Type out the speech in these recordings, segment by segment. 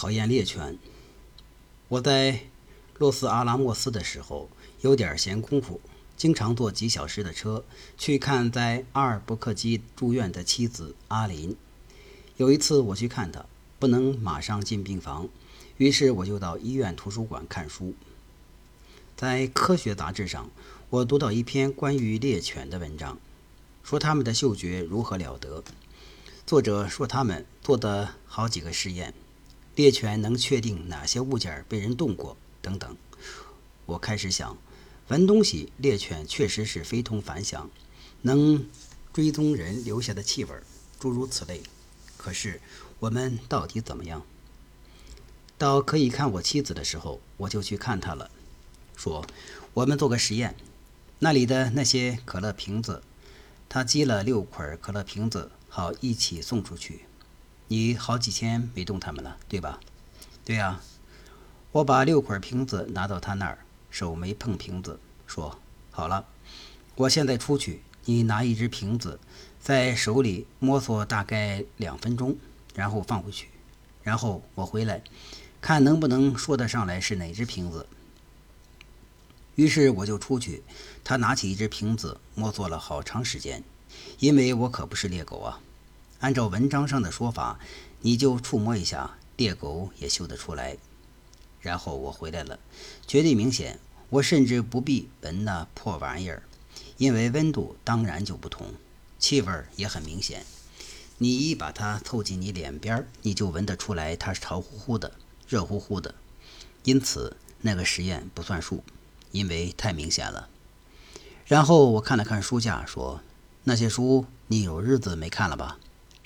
考验猎犬。我在洛斯阿拉莫斯的时候有点闲工夫，经常坐几小时的车去看在阿尔伯克基住院的妻子阿林。有一次我去看她，不能马上进病房，于是我就到医院图书馆看书。在科学杂志上，我读到一篇关于猎犬的文章，说它们的嗅觉如何了得。作者说他们做的好几个实验，猎犬能确定哪些物件被人动过等等。我开始想，闻东西，猎犬确实是非同凡响，能追踪人留下的气味，诸如此类。可是我们到底怎么样？到可以看我妻子的时候，我就去看她了。说，我们做个实验，那里的那些可乐瓶子，他积了六捆可乐瓶子，好一起送出去。你好几天没动它们了，对吧？对呀。我把六捆瓶子拿到他那儿，手没碰瓶子，说好了，我现在出去，你拿一只瓶子，在手里摸索大概两分钟，然后放回去，然后我回来，看能不能说得上来是哪只瓶子。于是我就出去，他拿起一只瓶子，摸索了好长时间，因为我可不是猎狗啊。按照文章上的说法，你就触摸一下，猎狗也嗅得出来。然后我回来了，绝对明显。我甚至不必闻那破玩意儿，因为温度当然就不同，气味也很明显。你一把它凑近你脸边，你就闻得出来，它是潮乎乎的，热乎乎的。因此，那个实验不算数。因为太明显了。然后我看了看书架，说：“那些书你有日子没看了吧？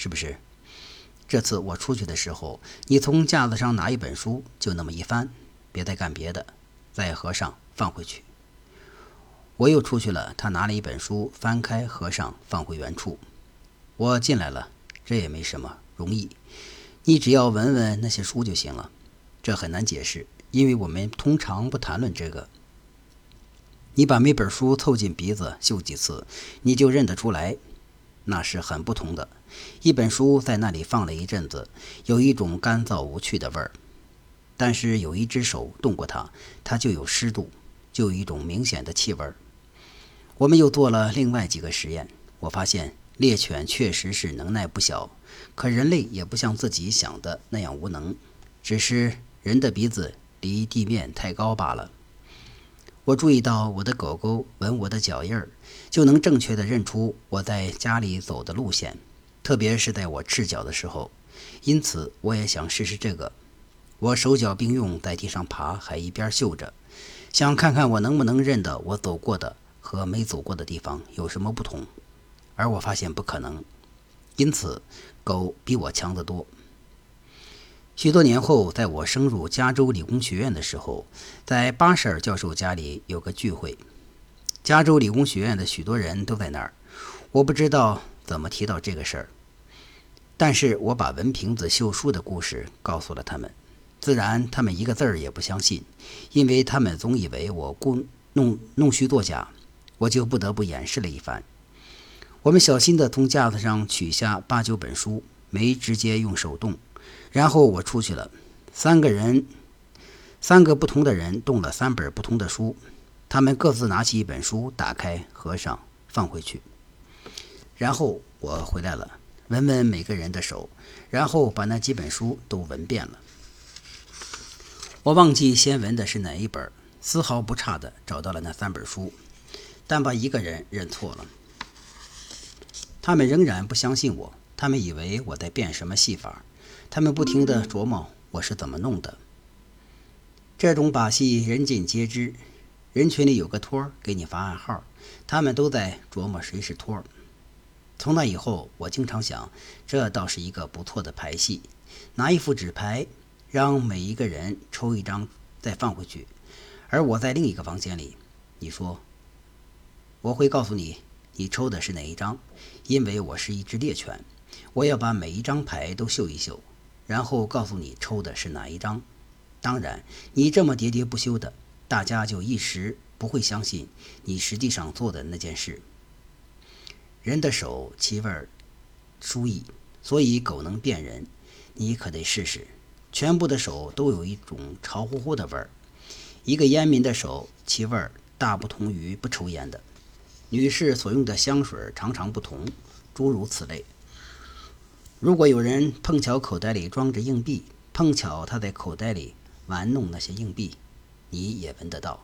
是不是？这次我出去的时候，你从架子上拿一本书，就那么一翻，别再干别的，再合上放回去。我又出去了，他拿了一本书，翻开合上放回原处。我进来了，这也没什么，容易。你只要闻闻那些书就行了。这很难解释，因为我们通常不谈论这个。”你把每本书凑近鼻子嗅几次，你就认得出来，那是很不同的。一本书在那里放了一阵子，有一种干燥无趣的味儿；但是有一只手动过它，它就有湿度，就有一种明显的气味儿。我们又做了另外几个实验，我发现猎犬确实是能耐不小，可人类也不像自己想的那样无能，只是人的鼻子离地面太高罢了。我注意到我的狗狗闻我的脚印儿，就能正确的认出我在家里走的路线，特别是在我赤脚的时候。因此，我也想试试这个。我手脚并用在地上爬，还一边嗅着，想看看我能不能认得我走过的和没走过的地方有什么不同。而我发现不可能，因此狗比我强得多。许多年后，在我升入加州理工学院的时候，在巴舍尔教授家里有个聚会。加州理工学院的许多人都在那儿。我不知道怎么提到这个事儿，但是我把文瓶子秀书的故事告诉了他们。自然，他们一个字儿也不相信，因为他们总以为我故弄弄虚作假。我就不得不演示了一番。我们小心地从架子上取下八九本书，没直接用手动。然后我出去了，三个人，三个不同的人动了三本不同的书，他们各自拿起一本书，打开、合上、放回去。然后我回来了，闻闻每个人的手，然后把那几本书都闻遍了。我忘记先闻的是哪一本，丝毫不差的找到了那三本书，但把一个人认错了。他们仍然不相信我，他们以为我在变什么戏法。他们不停地琢磨我是怎么弄的。这种把戏人尽皆知，人群里有个托儿给你发暗号，他们都在琢磨谁是托儿。从那以后，我经常想，这倒是一个不错的牌戏。拿一副纸牌，让每一个人抽一张，再放回去，而我在另一个房间里。你说，我会告诉你，你抽的是哪一张，因为我是一只猎犬，我要把每一张牌都嗅一嗅。然后告诉你抽的是哪一张。当然，你这么喋喋不休的，大家就一时不会相信你实际上做的那件事。人的手气味儿殊异，所以狗能辨人。你可得试试，全部的手都有一种潮乎乎的味儿。一个烟民的手气味儿大不同于不抽烟的。女士所用的香水常常不同，诸如此类。如果有人碰巧口袋里装着硬币，碰巧他在口袋里玩弄那些硬币，你也闻得到。